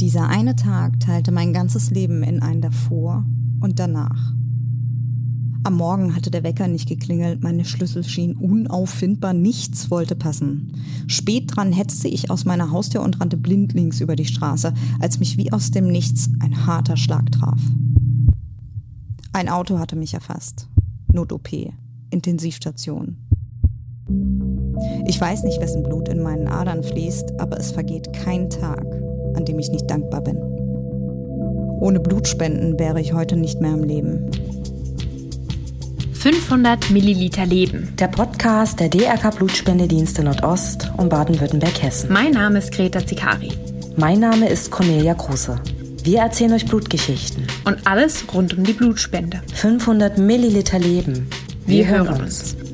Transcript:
Dieser eine Tag teilte mein ganzes Leben in ein davor und danach. Am Morgen hatte der Wecker nicht geklingelt, meine Schlüssel schienen unauffindbar, nichts wollte passen. Spät dran hetzte ich aus meiner Haustür und rannte blindlings über die Straße, als mich wie aus dem Nichts ein harter Schlag traf. Ein Auto hatte mich erfasst. Not-OP. Intensivstation. Ich weiß nicht, wessen Blut in meinen Adern fließt, aber es vergeht kein Tag, an dem ich nicht dankbar bin. Ohne Blutspenden wäre ich heute nicht mehr am Leben. 500 Milliliter Leben. Der Podcast der DRK Blutspendedienste Nordost und Baden-Württemberg-Hessen. Mein Name ist Greta Zikari. Mein Name ist Cornelia Kruse. Wir erzählen euch Blutgeschichten. Und alles rund um die Blutspende. 500 Milliliter Leben. Wir, Wir hören uns. uns.